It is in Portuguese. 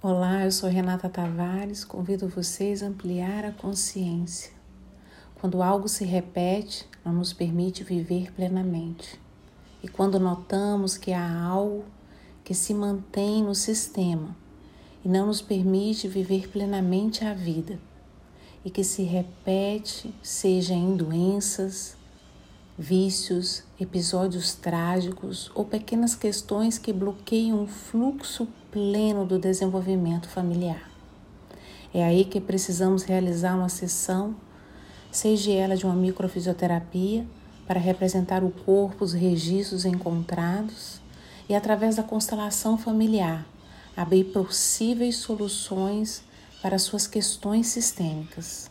Olá, eu sou Renata Tavares. Convido vocês a ampliar a consciência. Quando algo se repete, não nos permite viver plenamente. E quando notamos que há algo que se mantém no sistema e não nos permite viver plenamente a vida, e que se repete, seja em doenças, vícios, episódios trágicos ou pequenas questões que bloqueiam o fluxo pleno do desenvolvimento familiar. É aí que precisamos realizar uma sessão, seja ela de uma microfisioterapia, para representar o corpo, os registros encontrados e, através da constelação familiar, abrir possíveis soluções para suas questões sistêmicas.